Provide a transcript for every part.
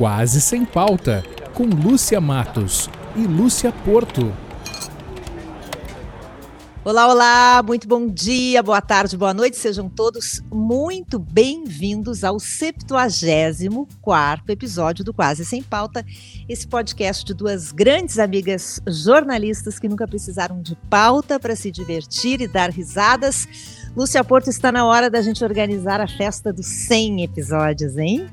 Quase Sem Pauta, com Lúcia Matos e Lúcia Porto. Olá, olá, muito bom dia, boa tarde, boa noite, sejam todos muito bem-vindos ao 74 episódio do Quase Sem Pauta, esse podcast de duas grandes amigas jornalistas que nunca precisaram de pauta para se divertir e dar risadas. Lúcia Porto, está na hora da gente organizar a festa dos 100 episódios, hein?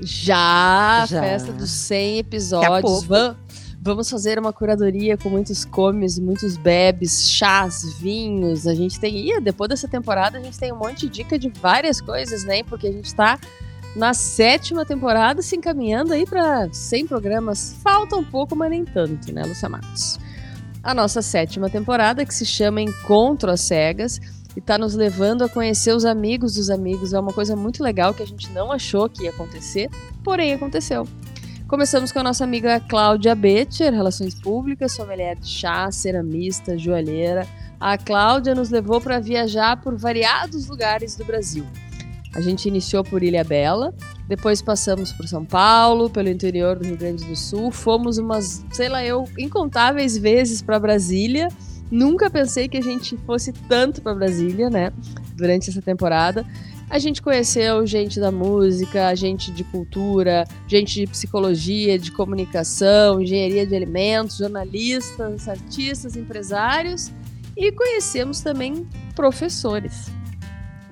Já, Já. festa dos 100 episódios. Vamos, vamos fazer uma curadoria com muitos comes, muitos bebes, chás, vinhos. A gente tem. E depois dessa temporada, a gente tem um monte de dica de várias coisas, né? Porque a gente está na sétima temporada, se encaminhando aí para 100 programas. Falta um pouco, mas nem tanto, né, Lúcia Matos? A nossa sétima temporada, que se chama Encontro às Cegas e está nos levando a conhecer os amigos dos amigos. É uma coisa muito legal que a gente não achou que ia acontecer, porém aconteceu. Começamos com a nossa amiga Cláudia Betcher, Relações Públicas, sommelier de chá, ceramista, joalheira. A Cláudia nos levou para viajar por variados lugares do Brasil. A gente iniciou por Ilha Bela, depois passamos por São Paulo, pelo interior do Rio Grande do Sul, fomos umas, sei lá eu, incontáveis vezes para Brasília Nunca pensei que a gente fosse tanto para Brasília, né? Durante essa temporada. A gente conheceu gente da música, gente de cultura, gente de psicologia, de comunicação, engenharia de alimentos, jornalistas, artistas, empresários e conhecemos também professores.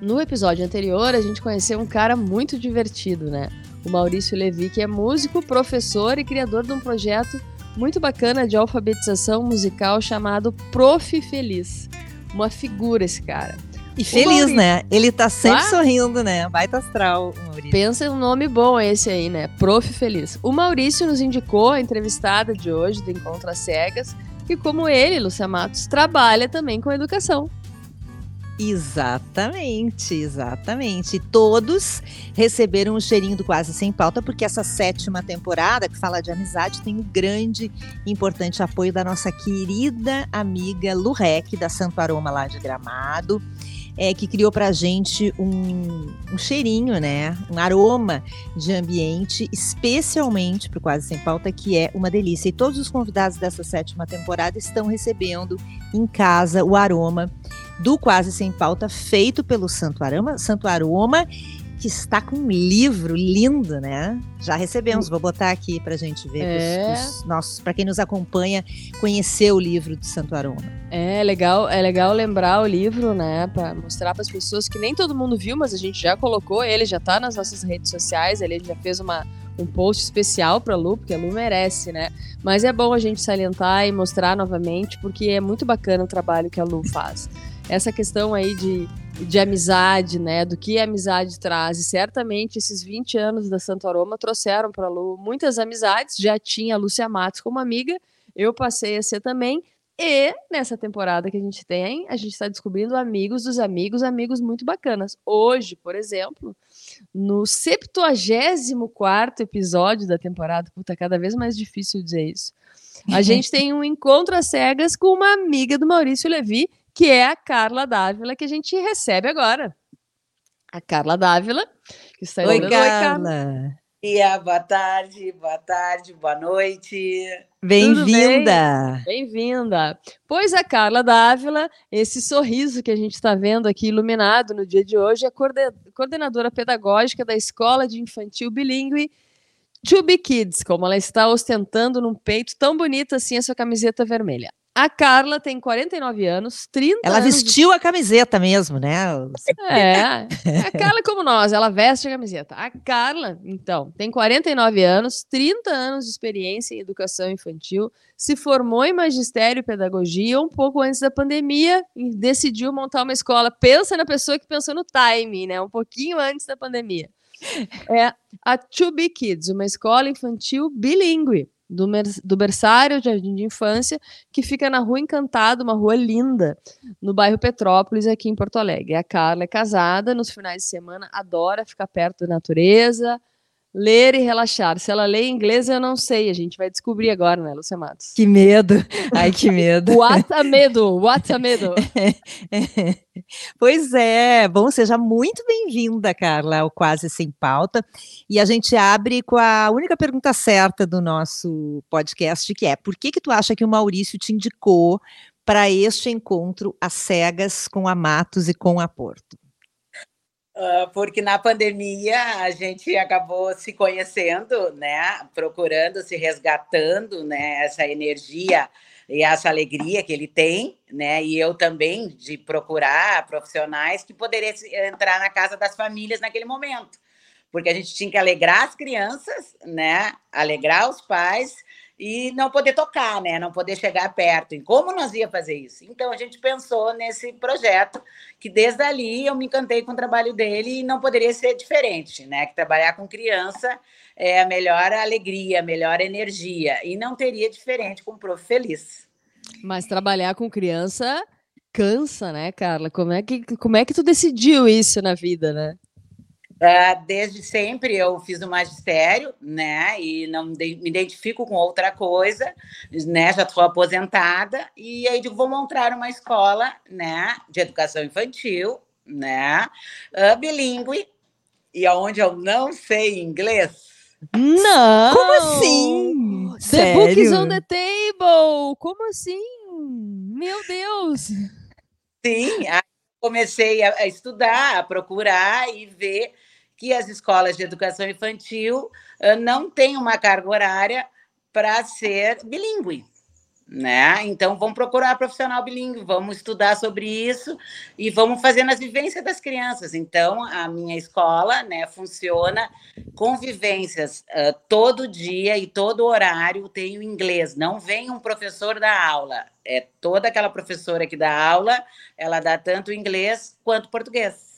No episódio anterior, a gente conheceu um cara muito divertido, né? O Maurício Levi, que é músico, professor e criador de um projeto muito bacana de alfabetização musical chamado Prof Feliz. Uma figura esse cara. E feliz, né? Ele tá sempre ah? sorrindo, né? Baita astral, Maurício. Pensa um nome bom esse aí, né? Prof Feliz. O Maurício nos indicou a entrevistada de hoje do Encontro às Cegas, que como ele, Lúcia Matos, trabalha também com educação. Exatamente, exatamente. Todos receberam o cheirinho do Quase Sem Pauta, porque essa sétima temporada, que fala de amizade, tem um grande e importante apoio da nossa querida amiga Lurek, da Santo Aroma lá de Gramado. É, que criou para a gente um, um, cheirinho, né? Um aroma de ambiente, especialmente para o Quase Sem Pauta, que é uma delícia. E todos os convidados dessa sétima temporada estão recebendo em casa o aroma do Quase Sem Pauta, feito pelo Santo Aroma, Santo Aroma, que está com um livro lindo, né? Já recebemos, vou botar aqui para a gente ver, é. os, os nossos, para quem nos acompanha, conhecer o livro do Santo Aroma. É legal, é legal lembrar o livro, né? Para mostrar para as pessoas que nem todo mundo viu, mas a gente já colocou ele, já está nas nossas redes sociais, ele já fez uma um post especial para a Lu, porque a Lu merece, né? Mas é bom a gente salientar e mostrar novamente, porque é muito bacana o trabalho que a Lu faz essa questão aí de, de amizade, né? Do que a amizade traz. E certamente esses 20 anos da Santo Aroma trouxeram para a Lu muitas amizades. Já tinha a Lúcia Matos como amiga, eu passei a ser também. E nessa temporada que a gente tem, a gente está descobrindo amigos dos amigos, amigos muito bacanas. Hoje, por exemplo, no 74 episódio da temporada, puta, cada vez mais difícil dizer isso. A gente tem um encontro às cegas com uma amiga do Maurício Levi, que é a Carla Dávila, que a gente recebe agora. A Carla Dávila, que está Oi, Carla. Oi, Carla. E a boa tarde, boa tarde, boa noite. Bem-vinda! Bem-vinda! Pois a Carla Dávila, esse sorriso que a gente está vendo aqui iluminado no dia de hoje, é coordenadora pedagógica da Escola de Infantil Bilingue To Be Kids, como ela está ostentando num peito tão bonito assim essa camiseta vermelha. A Carla tem 49 anos, 30 Ela anos vestiu de... a camiseta mesmo, né? É. A Carla é como nós, ela veste a camiseta. A Carla, então, tem 49 anos, 30 anos de experiência em educação infantil, se formou em magistério e pedagogia um pouco antes da pandemia e decidiu montar uma escola. Pensa na pessoa que pensou no time, né? Um pouquinho antes da pandemia. É a To Be Kids, uma escola infantil bilíngue do, do berçário Jardim de Infância, que fica na Rua Encantado, uma rua linda, no bairro Petrópolis, aqui em Porto Alegre. A Carla é casada, nos finais de semana adora ficar perto da natureza, Ler e relaxar. Se ela lê em inglês, eu não sei. A gente vai descobrir agora, né, Lúcia Matos? Que medo. Ai, que medo. What a medo. What a medo. pois é. Bom, seja muito bem-vinda, Carla, ao Quase Sem Pauta. E a gente abre com a única pergunta certa do nosso podcast, que é por que que tu acha que o Maurício te indicou para este encontro às cegas com a Matos e com a Porto? Uh, porque na pandemia a gente acabou se conhecendo, né? Procurando, se resgatando, né? Essa energia e essa alegria que ele tem, né? E eu também de procurar profissionais que poderiam entrar na casa das famílias naquele momento, porque a gente tinha que alegrar as crianças, né? Alegrar os pais e não poder tocar, né? Não poder chegar perto. E como nós ia fazer isso? Então a gente pensou nesse projeto que desde ali eu me encantei com o trabalho dele e não poderia ser diferente, né? Que trabalhar com criança é a melhor alegria, a melhor energia e não teria diferente com o prof feliz. Mas trabalhar com criança cansa, né, Carla? Como é que como é que tu decidiu isso na vida, né? Uh, desde sempre eu fiz o magistério, né? E não me identifico com outra coisa, né? Já estou aposentada e aí digo vou montar uma escola, né? De educação infantil, né? Uh, bilíngue e aonde eu não sei inglês. Não. Como assim? The Sério? book is on the table. Como assim? Meu Deus. Sim, comecei a, estudar, a procurar e ver que as escolas de educação infantil não têm uma carga horária para ser bilíngue. Né? Então, vamos procurar profissional bilíngue, vamos estudar sobre isso e vamos fazer nas vivências das crianças. Então, a minha escola né, funciona com vivências uh, todo dia e todo horário tem o inglês. Não vem um professor da aula, é toda aquela professora que dá aula, ela dá tanto inglês quanto português.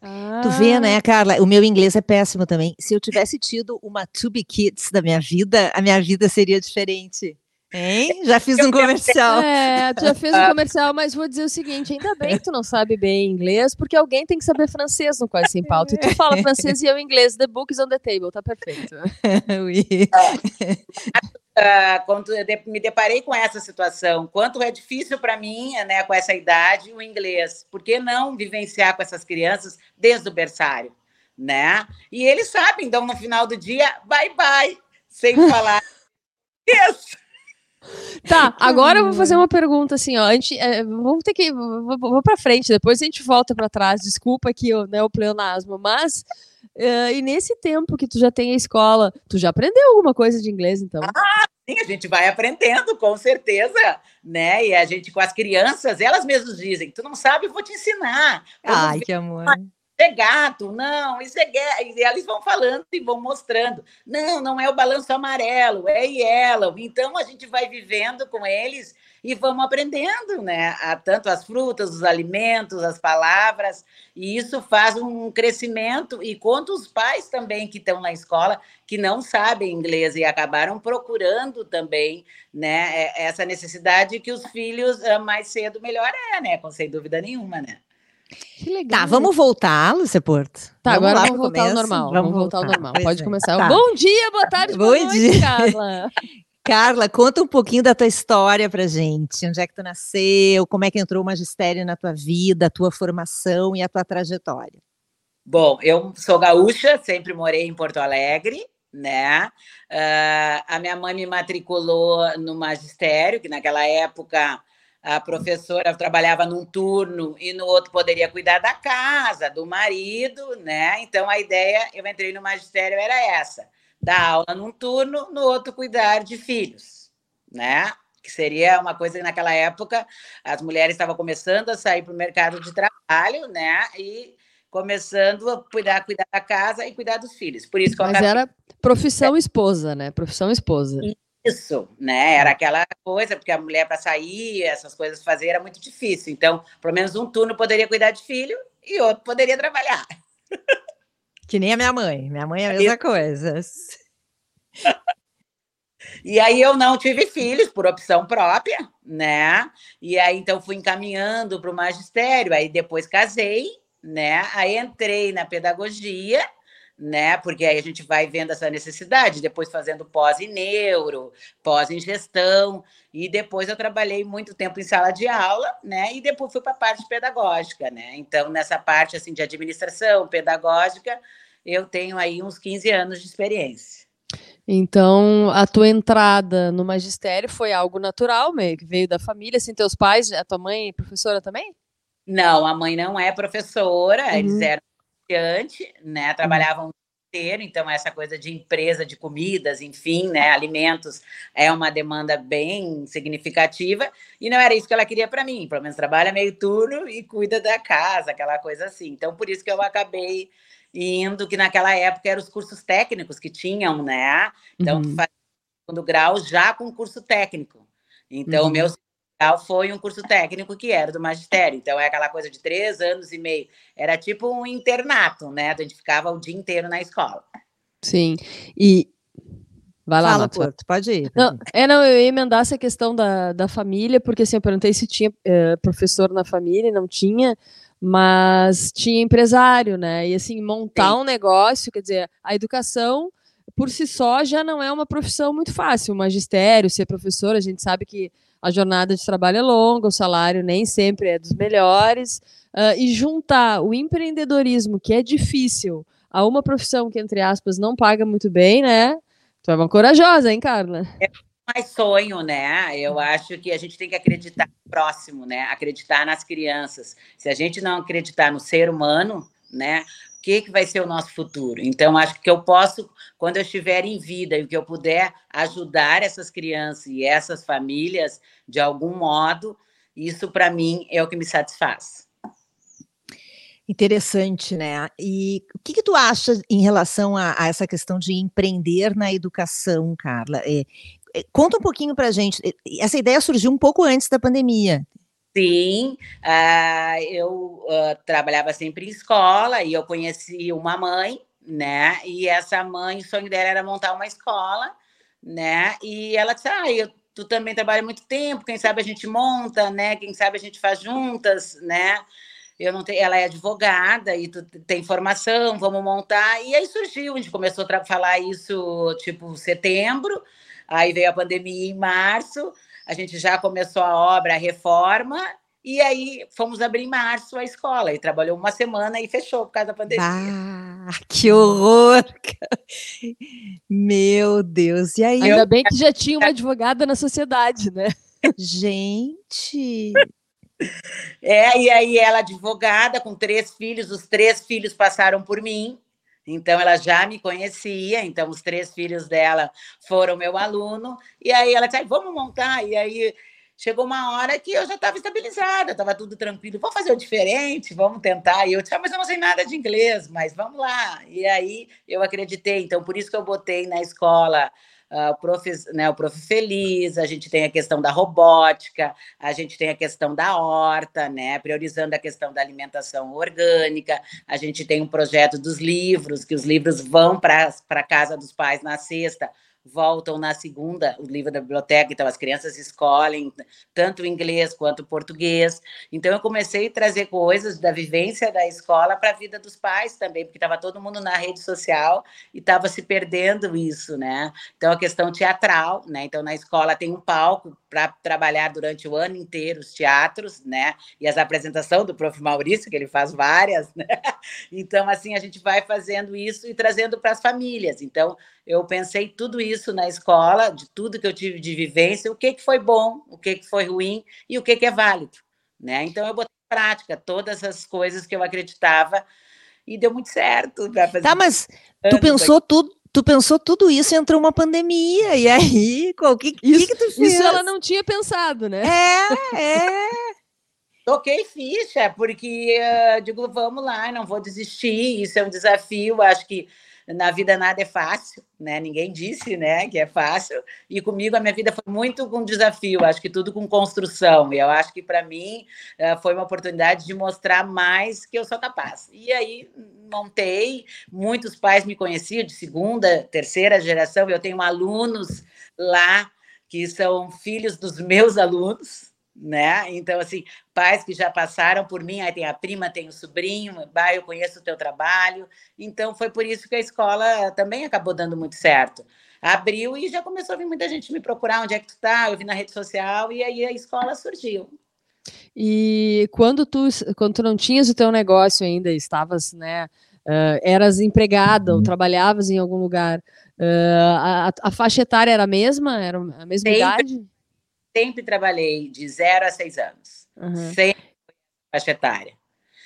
Ah. Tu vê, né, Carla? O meu inglês é péssimo também. Se eu tivesse tido uma Tube Kids da minha vida, a minha vida seria diferente. Hein? Já fiz um comercial. É, tu já fez um comercial, mas vou dizer o seguinte: ainda bem que tu não sabe bem inglês, porque alguém tem que saber francês no Quase Sem Pauta. E tu fala francês e eu inglês. The book is on the table, tá perfeito. oui. Uh, quando eu me deparei com essa situação, quanto é difícil para mim, né, com essa idade, o inglês. Por que não vivenciar com essas crianças desde o berçário, né? E eles sabem, então no final do dia, bye bye, sem falar isso. Tá, agora eu vou fazer uma pergunta assim, ó. A gente, é, vamos ter que. Vou, vou para frente, depois a gente volta para trás. Desculpa aqui né, o pleonasmo, mas Uh, e nesse tempo que tu já tem a escola, tu já aprendeu alguma coisa de inglês, então? Ah, sim, a gente vai aprendendo, com certeza, né? E a gente com as crianças, elas mesmas dizem, tu não sabe, eu vou te ensinar. Vamos Ai, ver. que amor é gato, não, isso é gato. E eles vão falando e vão mostrando. Não, não é o balanço amarelo, é yellow. Então a gente vai vivendo com eles e vamos aprendendo, né? A, tanto as frutas, os alimentos, as palavras, e isso faz um crescimento. E quanto os pais também que estão na escola, que não sabem inglês e acabaram procurando também, né? É, essa necessidade que os filhos ah, mais cedo melhor é, né? Com sem dúvida nenhuma, né? Que legal. Tá, vamos voltar, Lúcia Porto. Tá, vamos agora vamos voltar ao normal. Vamos, vamos voltar ao normal. Pode é. começar. Tá. Bom dia, boa tarde, Bom boa noite, dia. Carla. Carla, conta um pouquinho da tua história pra gente. Onde é que tu nasceu? Como é que entrou o magistério na tua vida, a tua formação e a tua trajetória? Bom, eu sou gaúcha, sempre morei em Porto Alegre, né? Uh, a minha mãe me matriculou no magistério, que naquela época a professora trabalhava num turno e no outro poderia cuidar da casa, do marido, né? Então a ideia, eu entrei no magistério, era essa: dar aula num turno, no outro cuidar de filhos, né? Que seria uma coisa que naquela época as mulheres estavam começando a sair para o mercado de trabalho, né? E começando a cuidar, cuidar da casa e cuidar dos filhos. Por isso que Mas era profissão esposa, né? Profissão esposa. Isso, né? Era aquela coisa, porque a mulher para sair, essas coisas fazer era muito difícil. Então, pelo menos um turno poderia cuidar de filho e outro poderia trabalhar. Que nem a minha mãe. Minha mãe é a mesma Isso. coisa. E aí eu não tive filhos por opção própria, né? E aí então fui encaminhando para o magistério, aí depois casei, né? Aí entrei na pedagogia, né? Porque aí a gente vai vendo essa necessidade, depois fazendo pós em neuro, pós em gestão, e depois eu trabalhei muito tempo em sala de aula, né? E depois fui para a parte pedagógica, né? Então, nessa parte assim de administração pedagógica, eu tenho aí uns 15 anos de experiência. Então, a tua entrada no magistério foi algo natural, meio que veio da família, assim, teus pais, a tua mãe é professora também? Não, a mãe não é professora, uhum. eles eram estudiantes, né? Trabalhavam inteiro, então essa coisa de empresa de comidas, enfim, né, alimentos é uma demanda bem significativa e não era isso que ela queria para mim, pelo menos trabalha meio turno e cuida da casa, aquela coisa assim. Então por isso que eu acabei indo que naquela época eram os cursos técnicos que tinham, né? Então uhum. fazia segundo grau já com curso técnico. Então uhum. meu foi um curso técnico que era do magistério. Então, é aquela coisa de três anos e meio. Era tipo um internato, né? A gente ficava o dia inteiro na escola. Sim. E. Vai lá, Fala, Porto, pode ir. Não, é, não, eu ia emendar essa questão da, da família, porque assim, eu perguntei se tinha é, professor na família, não tinha, mas tinha empresário, né? E assim, montar Sim. um negócio, quer dizer, a educação por si só já não é uma profissão muito fácil. O magistério, ser professor, a gente sabe que a jornada de trabalho é longa, o salário nem sempre é dos melhores, uh, e juntar o empreendedorismo, que é difícil, a uma profissão que, entre aspas, não paga muito bem, né? Tu é uma corajosa, hein, Carla? É mais sonho, né? Eu acho que a gente tem que acreditar no próximo, né? Acreditar nas crianças. Se a gente não acreditar no ser humano, né? o que, que vai ser o nosso futuro. Então, acho que eu posso, quando eu estiver em vida e que eu puder ajudar essas crianças e essas famílias de algum modo, isso para mim é o que me satisfaz. Interessante, né? E o que, que tu acha em relação a, a, essa questão de empreender na educação, Carla? É, é, conta um pouquinho para gente. Essa ideia surgiu um pouco antes da pandemia. Sim, uh, eu uh, trabalhava sempre em escola e eu conheci uma mãe, né? E essa mãe, o sonho dela era montar uma escola, né? E ela disse: Ah, eu, tu também trabalha muito tempo, quem sabe a gente monta, né? Quem sabe a gente faz juntas, né? Eu não tenho, ela é advogada e tu tem formação, vamos montar. E aí surgiu, a gente começou a falar isso tipo setembro, aí veio a pandemia em março a gente já começou a obra, a reforma, e aí fomos abrir em março a escola. E trabalhou uma semana e fechou por causa da pandemia. Ah, que horror! Meu Deus! E aí? Ainda bem que já tinha uma advogada na sociedade, né? Gente! É, e aí ela advogada com três filhos, os três filhos passaram por mim. Então, ela já me conhecia, então, os três filhos dela foram meu aluno, e aí ela disse, vamos montar, e aí chegou uma hora que eu já estava estabilizada, estava tudo tranquilo, vamos fazer o diferente, vamos tentar, e eu disse, ah, mas eu não sei nada de inglês, mas vamos lá, e aí eu acreditei, então, por isso que eu botei na escola uh, o, prof, né, o Prof. Feliz, a gente tem a questão da robótica, a gente tem a questão da horta, né, priorizando a questão da alimentação orgânica, a gente tem um projeto dos livros, que os livros vão para a casa dos pais na sexta, voltam na segunda o livro da biblioteca, então as crianças escolhem tanto inglês quanto o português. Então eu comecei a trazer coisas da vivência da escola para a vida dos pais também, porque estava todo mundo na rede social e estava se perdendo isso, né? Então a questão teatral, né? Então na escola tem um palco para trabalhar durante o ano inteiro os teatros, né? E as apresentações do prof. Maurício, que ele faz várias, né? Então assim a gente vai fazendo isso e trazendo para as famílias. Então eu pensei tudo isso na escola, de tudo que eu tive de vivência, o que, que foi bom, o que, que foi ruim e o que, que é válido. Né? Então, eu botei em prática todas as coisas que eu acreditava e deu muito certo. Tá, mas tu pensou tudo, tu pensou tudo isso entrou uma pandemia, e aí, o que, isso, que, tu fez? Isso ela não tinha pensado, né? É, é. Toquei ficha, porque uh, digo, vamos lá, não vou desistir, isso é um desafio, acho que na vida nada é fácil, né? Ninguém disse, né, que é fácil. E comigo a minha vida foi muito com desafio, acho que tudo com construção. E eu acho que para mim eh, foi uma oportunidade de mostrar mais que eu sou capaz. E aí montei, muitos pais me conheciam de segunda, terceira geração. Eu tenho alunos lá que são filhos dos meus alunos, né? Então, assim, pais que já passaram por mim, aí tem a prima, tem o sobrinho, bah, eu conheço o teu trabalho. Então, foi por isso que a escola também acabou dando muito certo. Abriu e já começou a vir muita gente me procurar, onde é que tu tá? Eu vi na rede social e aí a escola surgiu. E quando tu, quando tu não tinhas o teu negócio ainda, estavas, né, uh, eras empregada ou uhum. trabalhavas em algum lugar, uh, a, a, faixa etária era a mesma? Era a mesma sempre, idade? Sempre trabalhei de zero a seis anos. Uhum. Sempre faixa etária.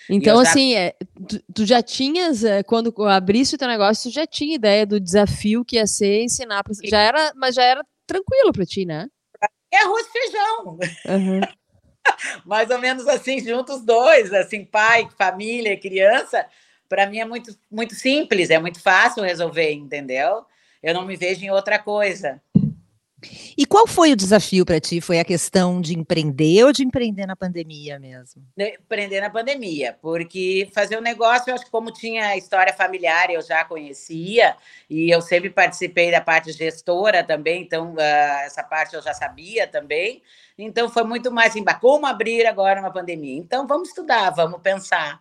Então, já... assim, é, tu, tu, já tinhas, é, quando abrisse o teu negócio, tu já tinha ideia do desafio que ia ser ensinar, pra, já era, mas já era tranquilo para ti, né? É arroz e feijão. Uhum. Mais ou menos assim, juntos dois, assim, pai, família, criança, para mim é muito, muito simples, é muito fácil resolver, entendeu? Eu não me vejo em outra coisa. E qual foi o desafio para ti? Foi a questão de empreender ou de empreender na pandemia mesmo? Empreender na pandemia, porque fazer o um negócio, eu acho que como tinha história familiar, eu já conhecia, e eu sempre participei da parte gestora também, então uh, essa parte eu já sabia também. Então foi muito mais em como abrir agora uma pandemia. Então vamos estudar, vamos pensar.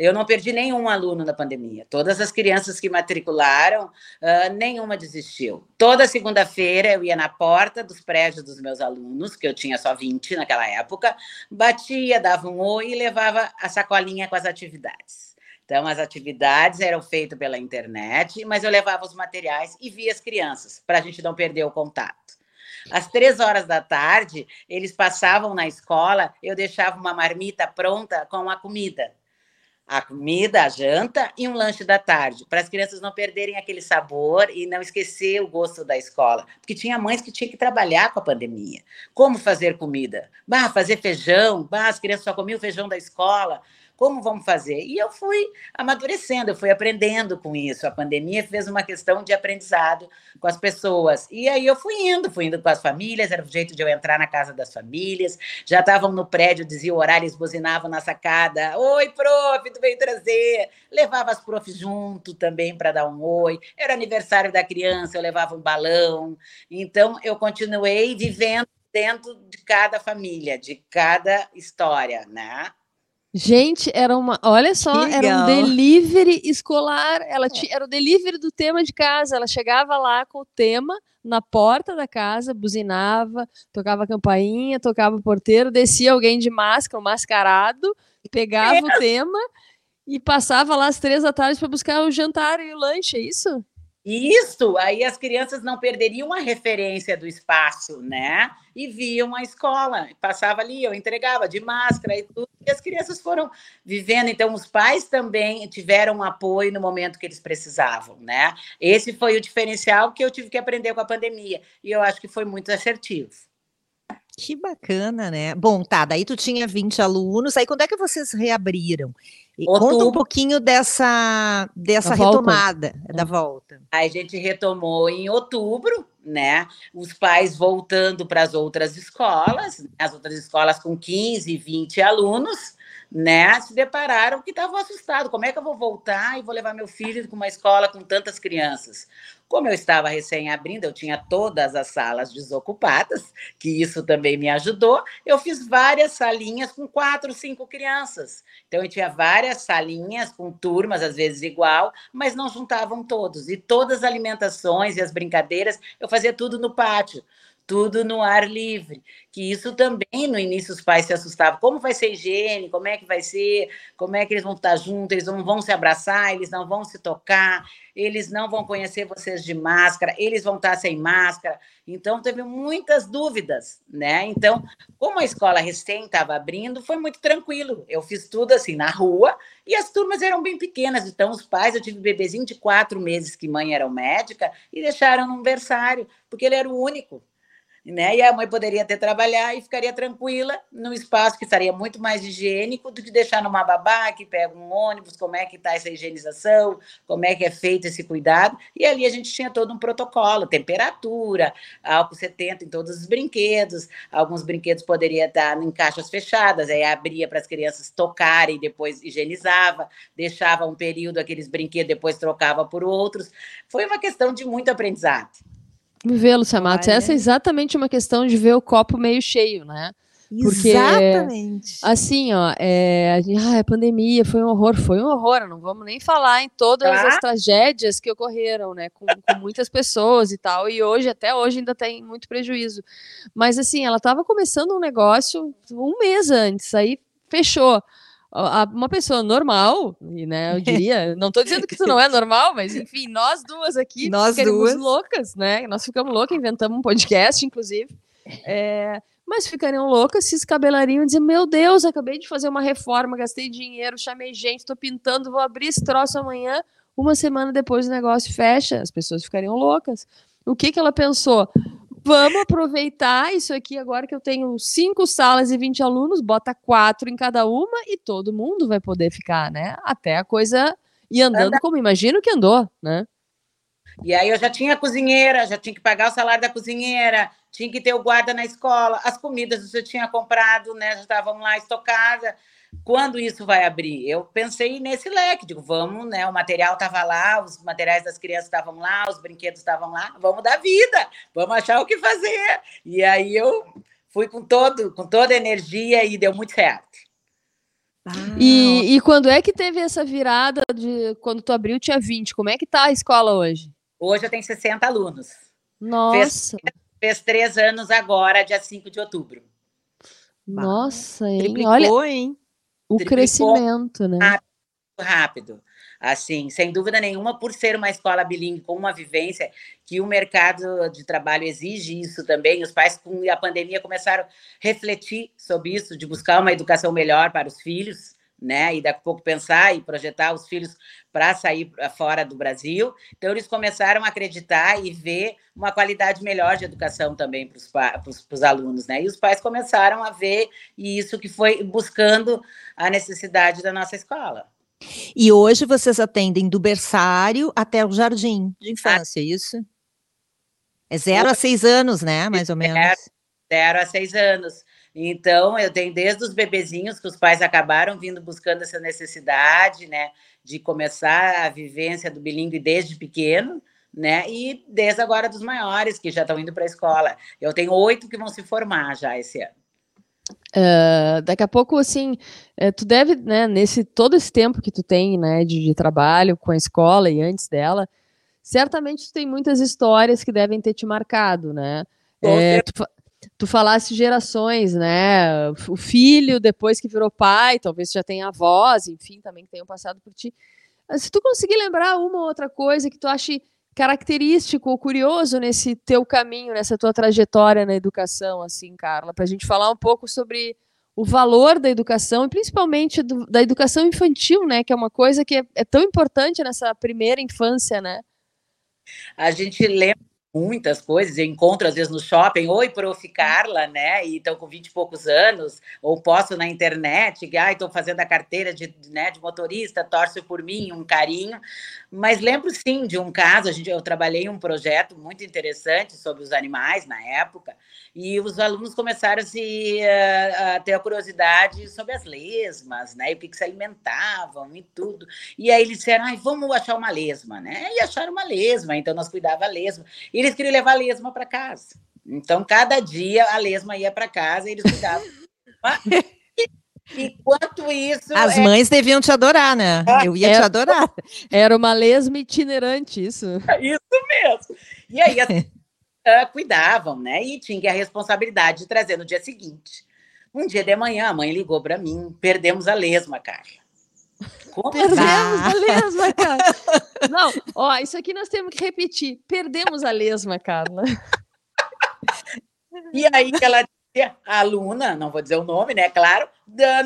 Eu não perdi nenhum aluno na pandemia. Todas as crianças que matricularam, uh, nenhuma desistiu. Toda segunda-feira eu ia na porta dos prédios dos meus alunos, que eu tinha só 20 naquela época, batia, dava um oi e levava a sacolinha com as atividades. Então, as atividades eram feitas pela internet, mas eu levava os materiais e via as crianças, para a gente não perder o contato. Às três horas da tarde, eles passavam na escola, eu deixava uma marmita pronta com a comida a comida, a janta e um lanche da tarde, para as crianças não perderem aquele sabor e não esquecer o gosto da escola. Porque tinha mães que tinham que trabalhar com a pandemia. Como fazer comida? Bah, fazer feijão, bah, as crianças só comiam feijão da escola. Como vamos fazer? E eu fui amadurecendo, eu fui aprendendo com isso. A pandemia fez uma questão de aprendizado com as pessoas. E aí eu fui indo, fui indo com as famílias, era o jeito de eu entrar na casa das famílias. Já estavam no prédio, dizia o horário, eles buzinavam na sacada. Oi, prof, tu veio trazer. Levava as profs junto também para dar um oi. Era aniversário da criança, eu levava um balão. Então eu continuei vivendo dentro de cada família, de cada história, né? Gente, era uma. Olha só, era um delivery escolar. Ela tinha, era o delivery do tema de casa. Ela chegava lá com o tema na porta da casa, buzinava, tocava a campainha, tocava o porteiro, descia alguém de máscara, mascarado, pegava é. o tema e passava lá às três da tarde para buscar o jantar e o lanche, é isso? Isso, aí as crianças não perderiam a referência do espaço, né? E viam a escola, passava ali, eu entregava de máscara e tudo, e as crianças foram vivendo. Então, os pais também tiveram apoio no momento que eles precisavam, né? Esse foi o diferencial que eu tive que aprender com a pandemia, e eu acho que foi muito assertivo. Que bacana, né? Bom, tá, daí tu tinha 20 alunos, aí quando é que vocês reabriram? Outubro. Conta um pouquinho dessa, dessa retomada volta. da volta. A gente retomou em outubro, né? Os pais voltando para as outras escolas, as outras escolas com 15, 20 alunos, né? Se depararam que estavam assustados. Como é que eu vou voltar e vou levar meu filho para uma escola com tantas crianças? Como eu estava recém abrindo, eu tinha todas as salas desocupadas, que isso também me ajudou. Eu fiz várias salinhas com quatro, cinco crianças. Então, eu tinha várias salinhas com turmas, às vezes igual, mas não juntavam todos. E todas as alimentações e as brincadeiras, eu fazia tudo no pátio tudo no ar livre. Que isso também, no início, os pais se assustavam. Como vai ser higiene? Como é que vai ser? Como é que eles vão estar juntos? Eles não vão se abraçar, eles não vão se tocar, eles não vão conhecer vocês de máscara, eles vão estar sem máscara. Então, teve muitas dúvidas, né? Então, como a escola recém estava abrindo, foi muito tranquilo. Eu fiz tudo assim na rua e as turmas eram bem pequenas. Então, os pais, eu tive bebezinho de quatro meses que mãe era médica e deixaram no berçário, porque ele era o único né? E a mãe poderia ter trabalhar e ficaria tranquila num espaço que estaria muito mais higiênico do que deixar numa babá que pega um ônibus, como é que está essa higienização, como é que é feito esse cuidado. E ali a gente tinha todo um protocolo, temperatura, álcool 70 em todos os brinquedos. Alguns brinquedos poderiam estar em caixas fechadas, aí abria para as crianças tocarem, depois higienizava, deixava um período aqueles brinquedos, depois trocava por outros. Foi uma questão de muito aprendizado. Vê, Lúcia Matos, essa é exatamente uma questão de ver o copo meio cheio, né? Porque, Exatamente. Assim, ó, é, a, gente, ah, a pandemia foi um horror, foi um horror. Não vamos nem falar em todas ah. as tragédias que ocorreram, né, com, com, muitas pessoas e tal. E hoje, até hoje, ainda tem muito prejuízo. Mas, assim, ela estava começando um negócio um mês antes, aí fechou. Uma pessoa normal, né, eu diria, não estou dizendo que tu não é normal, mas enfim, nós duas aqui nós duas loucas, né? Nós ficamos loucas, inventamos um podcast, inclusive. É, mas ficariam loucas, se escabelariam e dizer: Meu Deus, acabei de fazer uma reforma, gastei dinheiro, chamei gente, estou pintando, vou abrir esse troço amanhã. Uma semana depois o negócio fecha, as pessoas ficariam loucas. O que, que ela pensou? Vamos aproveitar isso aqui agora que eu tenho cinco salas e 20 alunos, bota quatro em cada uma e todo mundo vai poder ficar, né? Até a coisa ir andando como imagino que andou, né? E aí eu já tinha cozinheira, já tinha que pagar o salário da cozinheira, tinha que ter o guarda na escola, as comidas você tinha comprado, né? Já estavam lá estocadas. Quando isso vai abrir? Eu pensei nesse leque, digo, vamos, né? O material estava lá, os materiais das crianças estavam lá, os brinquedos estavam lá, vamos dar vida, vamos achar o que fazer. E aí eu fui com todo, com toda a energia e deu muito certo. Ah, e, e, quando é que teve essa virada de quando tu abriu tinha 20? Como é que tá a escola hoje? Hoje eu tenho 60 alunos. Nossa. Fez, fez três anos agora, dia 5 de outubro. Nossa, hein? Triplicou, Olha, hein? O crescimento, né? Rápido, rápido. Assim, sem dúvida nenhuma, por ser uma escola bilíngue com uma vivência que o mercado de trabalho exige isso também. Os pais, com a pandemia, começaram a refletir sobre isso, de buscar uma educação melhor para os filhos né? E daqui a pouco pensar e projetar os filhos para sair fora do Brasil. Então, eles começaram a acreditar e ver uma qualidade melhor de educação também para os alunos, né? E os pais começaram a ver e isso que foi buscando a necessidade da nossa escola. E hoje vocês atendem do berçário até o jardim de infância, é isso? É zero a seis anos, né? Mais ou menos. Zero, zero a seis anos. Então, eu tenho desde os bebezinhos que os pais acabaram vindo buscando essa necessidade, né, de começar a vivência do bilíngue desde pequeno, né, e desde agora dos maiores que já estão indo para a escola. Eu tenho oito que vão se formar já esse ano. Uh, daqui a pouco, assim, uh, tu deve, né, nesse todo esse tempo que tu tem, né, de, de trabalho com a escola e antes dela, certamente tu tem muitas histórias que devem ter te marcado, né? É, tu, tu falasse gerações, né? O filho, depois que virou pai, talvez já tenha avós, enfim, também que tenham passado por ti. Se tu conseguir lembrar uma ou outra coisa que tu ache característico ou curioso nesse teu caminho, nessa tua trajetória na educação, assim, Carla, para a gente falar um pouco sobre o valor da educação e principalmente do, da educação infantil, né, que é uma coisa que é, é tão importante nessa primeira infância, né? A gente lembra muitas coisas. Eu encontro, às vezes, no shopping, oi, prof. Carla, né? E estão com 20 e poucos anos, ou posto na internet, ah, estou fazendo a carteira de, né, de motorista, torce por mim, um carinho. Mas lembro sim de um caso, a gente, eu trabalhei um projeto muito interessante sobre os animais na época, e os alunos começaram a, se, a, a ter a curiosidade sobre as lesmas, né? E o que, que se alimentavam e tudo. E aí eles disseram, ai, vamos achar uma lesma, né? E acharam uma lesma, então nós cuidava a lesma. E eles queriam levar a lesma para casa. Então, cada dia a lesma ia para casa e eles cuidavam. Enquanto isso. As é... mães deviam te adorar, né? Ah, Eu ia te adorar. Era uma lesma itinerante, isso. Isso mesmo. E aí, assim, uh, cuidavam, né? E tinha a responsabilidade de trazer no dia seguinte. Um dia de manhã, a mãe ligou para mim: perdemos a lesma, Carla. Como perdemos a lesma, Carla. Não, ó, isso aqui nós temos que repetir. Perdemos a lesma, Carla. E aí ela a aluna, não vou dizer o nome, né? Claro,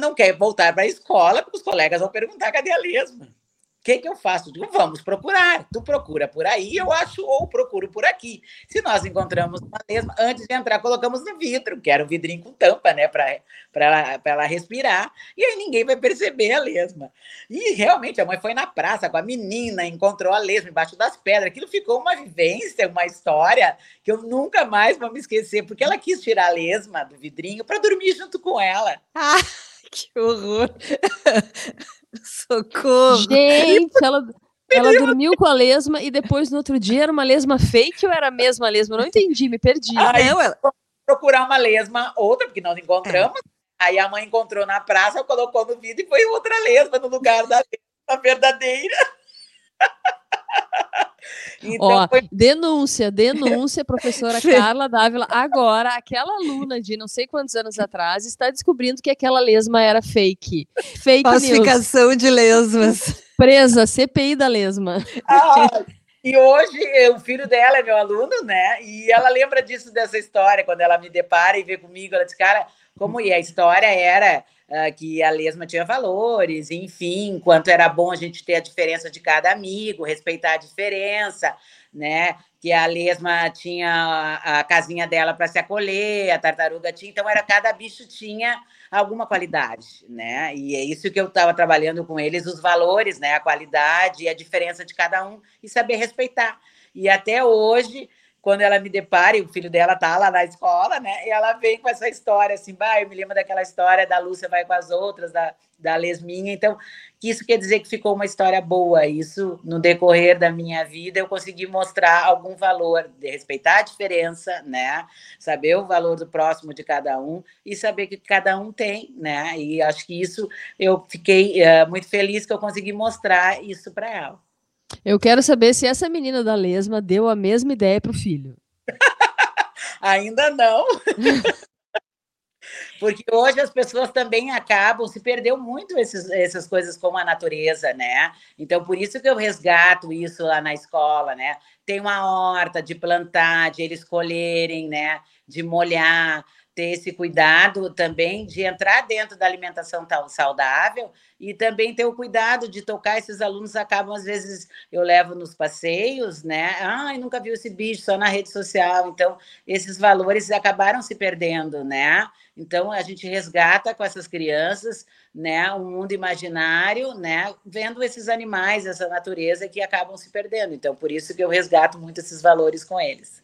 não quer voltar para a escola, porque os colegas vão perguntar cadê a lesma que, que eu faço? Digo, vamos procurar. Tu procura por aí, eu acho, ou procuro por aqui. Se nós encontramos uma lesma, antes de entrar, colocamos no vidro, que era um vidrinho com tampa, né, para ela, ela respirar, e aí ninguém vai perceber a lesma. E realmente a mãe foi na praça com a menina, encontrou a lesma embaixo das pedras. Aquilo ficou uma vivência, uma história que eu nunca mais vou me esquecer, porque ela quis tirar a lesma do vidrinho para dormir junto com ela. Ah, que horror! Socorro! Gente, ela, ela dormiu com a lesma e depois no outro dia era uma lesma fake ou era a mesma lesma? Eu não entendi, me perdi. Ai, não, ela... procurar uma lesma outra, porque nós encontramos. É. Aí a mãe encontrou na praça, colocou no vídeo e foi outra lesma no lugar da lesma verdadeira. Então, Ó, foi... denúncia, denúncia, professora Carla Dávila. Agora, aquela aluna de não sei quantos anos atrás está descobrindo que aquela lesma era fake. Fake Falsificação news. de lesmas. Presa, CPI da lesma. Ah, e hoje o filho dela é meu aluno, né? E ela lembra disso, dessa história, quando ela me depara e vê comigo, ela diz, cara, como ia? A história era uh, que a lesma tinha valores, enfim, quanto era bom a gente ter a diferença de cada amigo, respeitar a diferença, né? Que a lesma tinha a, a casinha dela para se acolher, a tartaruga tinha, então era cada bicho tinha alguma qualidade, né? E é isso que eu estava trabalhando com eles, os valores, né? A qualidade e a diferença de cada um e saber respeitar. E até hoje quando ela me depara, e o filho dela tá lá na escola, né? E ela vem com essa história assim, bah, eu me lembro daquela história da Lúcia vai com as outras, da, da Lesminha. Então, isso quer dizer que ficou uma história boa. Isso, no decorrer da minha vida, eu consegui mostrar algum valor, de respeitar a diferença, né? Saber o valor do próximo de cada um e saber que cada um tem, né? E acho que isso eu fiquei uh, muito feliz que eu consegui mostrar isso para ela. Eu quero saber se essa menina da lesma deu a mesma ideia para o filho. Ainda não. Porque hoje as pessoas também acabam, se perdeu muito esses, essas coisas como a natureza, né? Então, por isso que eu resgato isso lá na escola, né? Tem uma horta de plantar, de eles colherem, né? De molhar, ter esse cuidado também de entrar dentro da alimentação saudável e também ter o cuidado de tocar esses alunos acabam às vezes eu levo nos passeios, né? Ai, nunca viu esse bicho só na rede social. Então, esses valores acabaram se perdendo, né? Então, a gente resgata com essas crianças, né, um mundo imaginário, né, vendo esses animais, essa natureza que acabam se perdendo. Então, por isso que eu resgato muito esses valores com eles.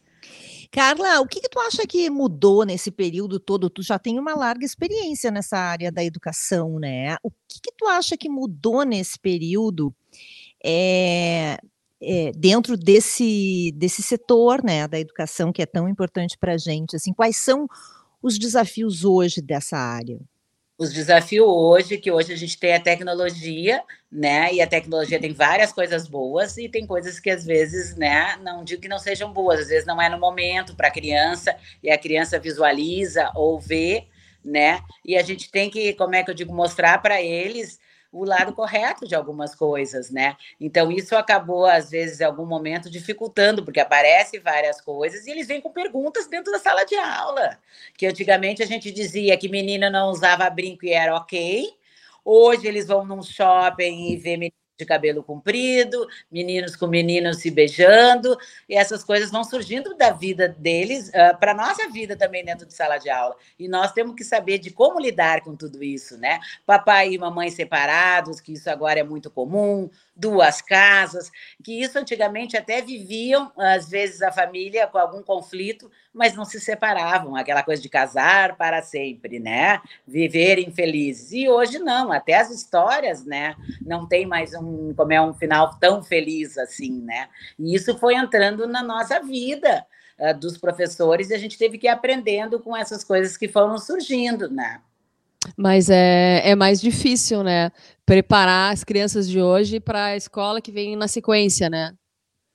Carla, o que, que tu acha que mudou nesse período todo? Tu já tem uma larga experiência nessa área da educação, né? O que, que tu acha que mudou nesse período é, é, dentro desse, desse setor, né, da educação que é tão importante para a gente? Assim, quais são os desafios hoje dessa área? Os desafios hoje, que hoje a gente tem a tecnologia, né? E a tecnologia tem várias coisas boas e tem coisas que às vezes, né, não digo que não sejam boas, às vezes não é no momento para a criança e a criança visualiza ou vê, né? E a gente tem que, como é que eu digo, mostrar para eles o lado correto de algumas coisas, né? Então, isso acabou, às vezes, em algum momento, dificultando, porque aparecem várias coisas e eles vêm com perguntas dentro da sala de aula. Que antigamente a gente dizia que menina não usava brinco e era ok. Hoje eles vão num shopping e vê de cabelo comprido, meninos com meninos se beijando, e essas coisas vão surgindo da vida deles uh, ah, para nossa vida também dentro de sala de aula. E nós temos que saber de como lidar com tudo isso, né? Papai e mamãe separados, que isso agora é muito comum, duas casas, que isso antigamente até viviam, às vezes, a família com algum conflito, mas não se separavam, aquela coisa de casar para sempre, né? Viverem felizes. E hoje não, até as histórias, né? Não tem mais um, como é um final tão feliz assim, né? E isso foi entrando na nossa vida uh, dos professores e a gente teve que ir aprendendo com essas coisas que foram surgindo, né? Mas é, é mais difícil, né? Preparar as crianças de hoje para a escola que vem na sequência, né?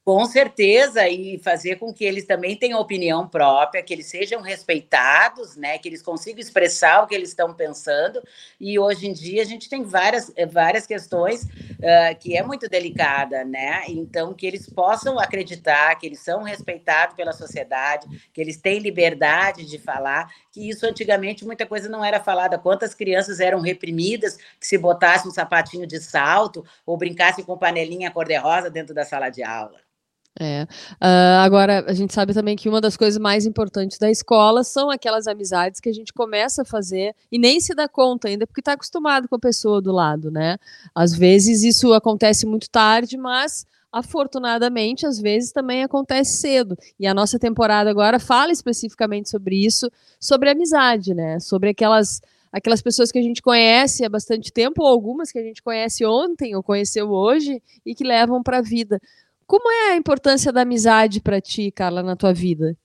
Com certeza, e fazer com que eles também tenham opinião própria, que eles sejam respeitados, né? Que eles consigam expressar o que eles estão pensando. E hoje em dia a gente tem várias, eh, várias questões uh, que é muito delicada, né? Então, que eles possam acreditar que eles são respeitados pela sociedade, que eles têm liberdade de falar, que isso antigamente muita coisa não era falada. Quantas crianças eram reprimidas que se botasse um sapatinho de salto ou brincasse com panelinha cor-de-rosa dentro da sala de aula. É. Uh, agora, a gente sabe também que uma das coisas mais importantes da escola são aquelas amizades que a gente começa a fazer e nem se dá conta ainda, porque está acostumado com a pessoa do lado, né? Às vezes isso acontece muito tarde, mas afortunadamente, às vezes também acontece cedo. E a nossa temporada agora fala especificamente sobre isso, sobre amizade, né? Sobre aquelas aquelas pessoas que a gente conhece há bastante tempo, ou algumas que a gente conhece ontem ou conheceu hoje e que levam para a vida. Como é a importância da amizade para ti, Carla, na tua vida?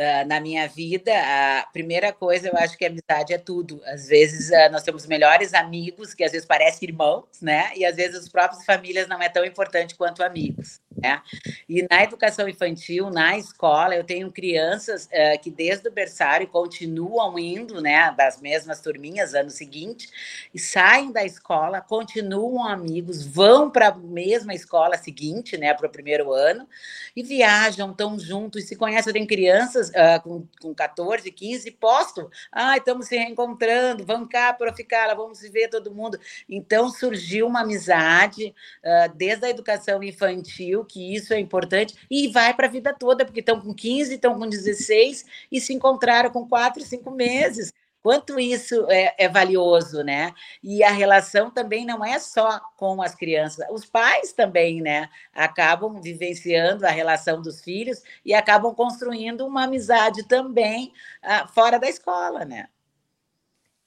uh, na minha vida, a primeira coisa, eu acho que a amizade é tudo. Às vezes uh, nós temos melhores amigos, que às vezes parecem irmãos, né? E às vezes os próprios famílias não é tão importante quanto amigos. Né? E na educação infantil, na escola, eu tenho crianças uh, que desde o berçário continuam indo, né, das mesmas turminhas ano seguinte, e saem da escola, continuam amigos, vão para a mesma escola seguinte, né, para o primeiro ano, e viajam, estão juntos, se conhecem. Eu tenho crianças uh, com, com 14, 15, postam, ah, estamos se reencontrando, vamos cá para ficar, vamos se ver todo mundo. Então surgiu uma amizade uh, desde a educação infantil que isso é importante, e vai para a vida toda, porque estão com 15, estão com 16 e se encontraram com 4, 5 meses. Quanto isso é, é, valioso, né? E a relação também não é só com as crianças, os pais também, né? Acabam vivenciando a relação dos filhos e acabam construindo uma amizade também uh, fora da escola, né?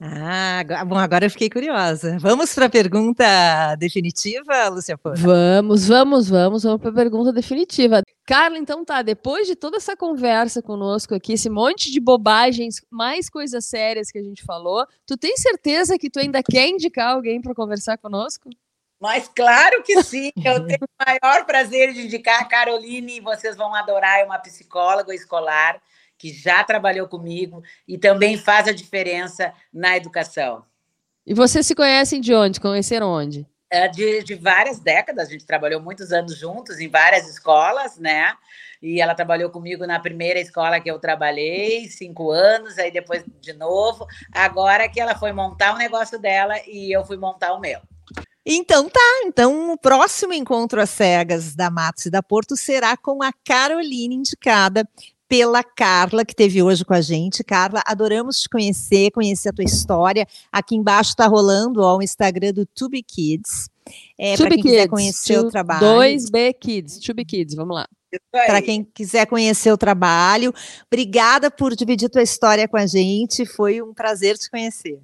Ah, bom, agora eu fiquei curiosa. Vamos para a pergunta definitiva, Lúcia Porra? Vamos, vamos, vamos, vamos para a pergunta definitiva. Carla, então tá, depois de toda essa conversa conosco aqui, esse monte de bobagens, mais coisas sérias que a gente falou, tu tem certeza que tu ainda quer indicar alguém para conversar conosco? Mas claro que sim, eu tenho o maior prazer de indicar a Caroline, vocês vão adorar, é uma psicóloga escolar que já trabalhou comigo e também faz a diferença na educação. E vocês se conhecem de onde? Conheceram onde? É de, de várias décadas, a gente trabalhou muitos anos juntos em várias escolas, né? E ela trabalhou comigo na primeira escola que eu trabalhei, cinco anos, aí depois de novo. Agora que ela foi montar o negócio dela e eu fui montar o meu. Então tá, então o próximo encontro às cegas da Matos e da Porto será com a Carolina indicada pela Carla, que teve hoje com a gente. Carla, adoramos te conhecer, conhecer a tua história. Aqui embaixo está rolando ó, o Instagram do Tube Kids. É, para quem Kids, quiser conhecer o trabalho. 2B Kids, Tube Kids, vamos lá. Para quem quiser conhecer o trabalho. Obrigada por dividir tua história com a gente. Foi um prazer te conhecer.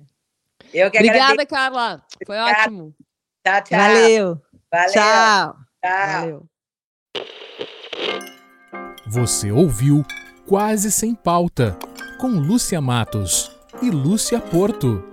Eu que Obrigada, agradeço. Carla. Foi Obrigada. ótimo. Tchau, tchau. Valeu. Valeu. Tchau. Tchau. Valeu. Você ouviu Quase Sem Pauta, com Lúcia Matos e Lúcia Porto.